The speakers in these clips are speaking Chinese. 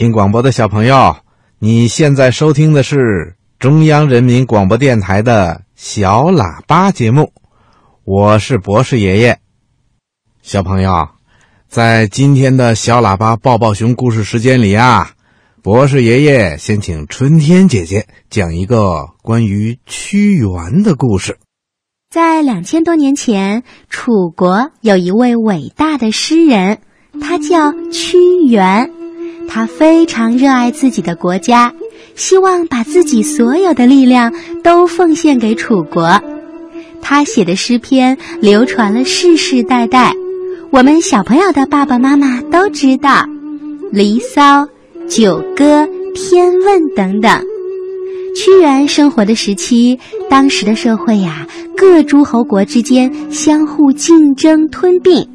听广播的小朋友，你现在收听的是中央人民广播电台的小喇叭节目，我是博士爷爷。小朋友，在今天的小喇叭抱抱熊故事时间里啊，博士爷爷先请春天姐姐讲一个关于屈原的故事。在两千多年前，楚国有一位伟大的诗人，他叫屈原。他非常热爱自己的国家，希望把自己所有的力量都奉献给楚国。他写的诗篇流传了世世代代，我们小朋友的爸爸妈妈都知道，《离骚》《九歌》《天问》等等。屈原生活的时期，当时的社会呀，各诸侯国之间相互竞争吞并。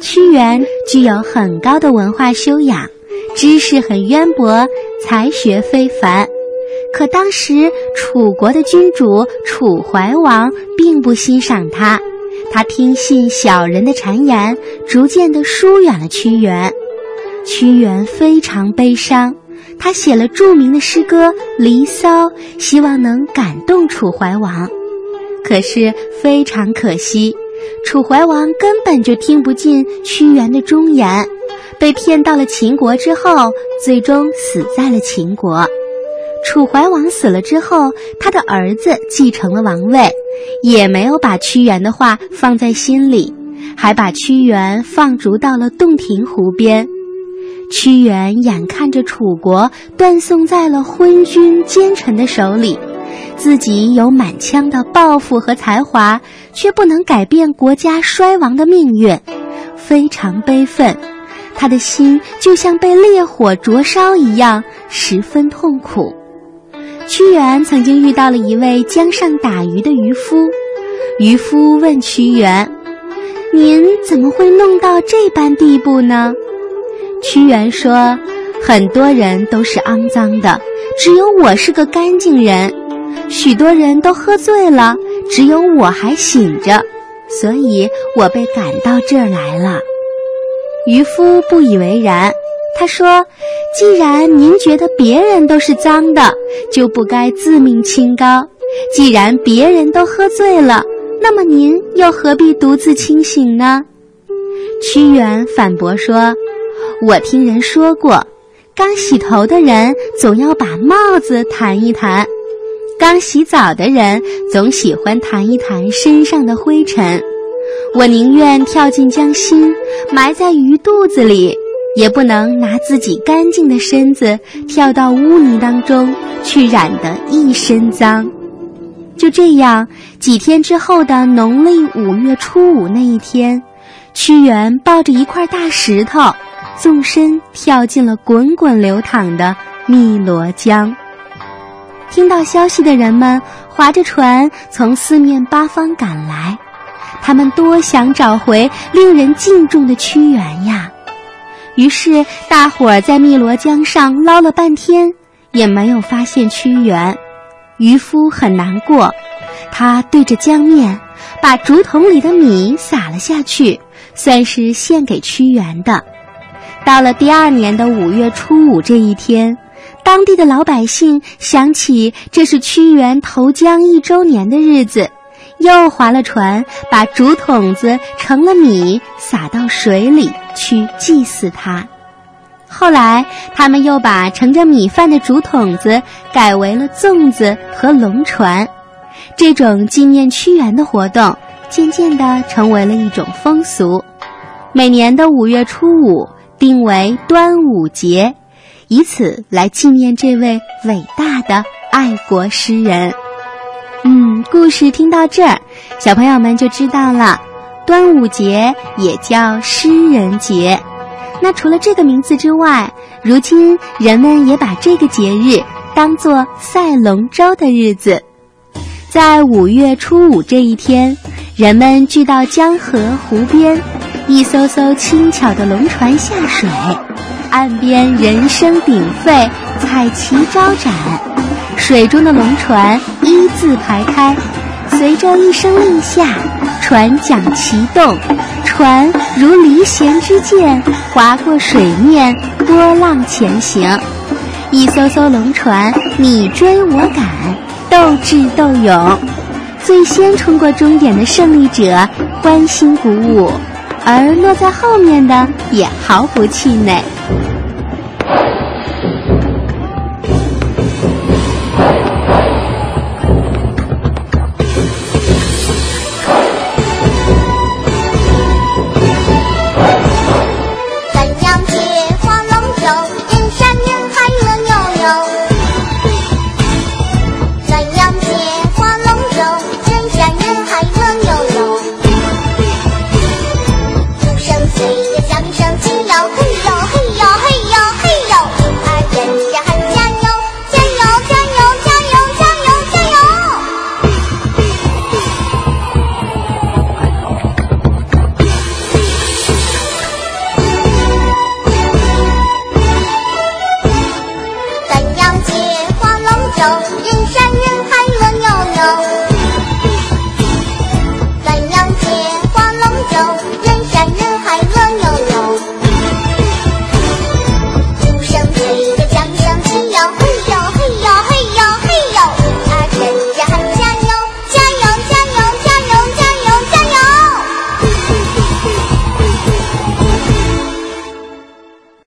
屈原具有很高的文化修养，知识很渊博，才学非凡。可当时楚国的君主楚怀王并不欣赏他，他听信小人的谗言，逐渐的疏远了屈原。屈原非常悲伤。他写了著名的诗歌《离骚》，希望能感动楚怀王。可是非常可惜，楚怀王根本就听不进屈原的忠言，被骗到了秦国之后，最终死在了秦国。楚怀王死了之后，他的儿子继承了王位，也没有把屈原的话放在心里，还把屈原放逐到了洞庭湖边。屈原眼看着楚国断送在了昏君奸臣的手里，自己有满腔的抱负和才华，却不能改变国家衰亡的命运，非常悲愤。他的心就像被烈火灼烧一样，十分痛苦。屈原曾经遇到了一位江上打鱼的渔夫，渔夫问屈原：“您怎么会弄到这般地步呢？”屈原说：“很多人都是肮脏的，只有我是个干净人。许多人都喝醉了，只有我还醒着，所以我被赶到这儿来了。”渔夫不以为然，他说：“既然您觉得别人都是脏的，就不该自命清高；既然别人都喝醉了，那么您又何必独自清醒呢？”屈原反驳说。我听人说过，刚洗头的人总要把帽子弹一弹，刚洗澡的人总喜欢弹一弹身上的灰尘。我宁愿跳进江心，埋在鱼肚子里，也不能拿自己干净的身子跳到污泥当中去染得一身脏。就这样，几天之后的农历五月初五那一天，屈原抱着一块大石头。纵身跳进了滚滚流淌的汨罗江。听到消息的人们划着船从四面八方赶来，他们多想找回令人敬重的屈原呀！于是大伙儿在汨罗江上捞了半天，也没有发现屈原。渔夫很难过，他对着江面把竹筒里的米撒了下去，算是献给屈原的。到了第二年的五月初五这一天，当地的老百姓想起这是屈原投江一周年的日子，又划了船，把竹筒子盛了米撒到水里去祭祀他。后来，他们又把盛着米饭的竹筒子改为了粽子和龙船。这种纪念屈原的活动，渐渐地成为了一种风俗。每年的五月初五。定为端午节，以此来纪念这位伟大的爱国诗人。嗯，故事听到这儿，小朋友们就知道了，端午节也叫诗人节。那除了这个名字之外，如今人们也把这个节日当作赛龙舟的日子。在五月初五这一天，人们聚到江河湖边。一艘艘轻巧的龙船下水，岸边人声鼎沸，彩旗招展，水中的龙船一字排开，随着一声令下，船桨齐动，船如离弦之箭，划过水面，波浪前行。一艘艘龙船，你追我赶，斗智斗勇。最先冲过终点的胜利者欢欣鼓舞，而落在后面的也毫不气馁。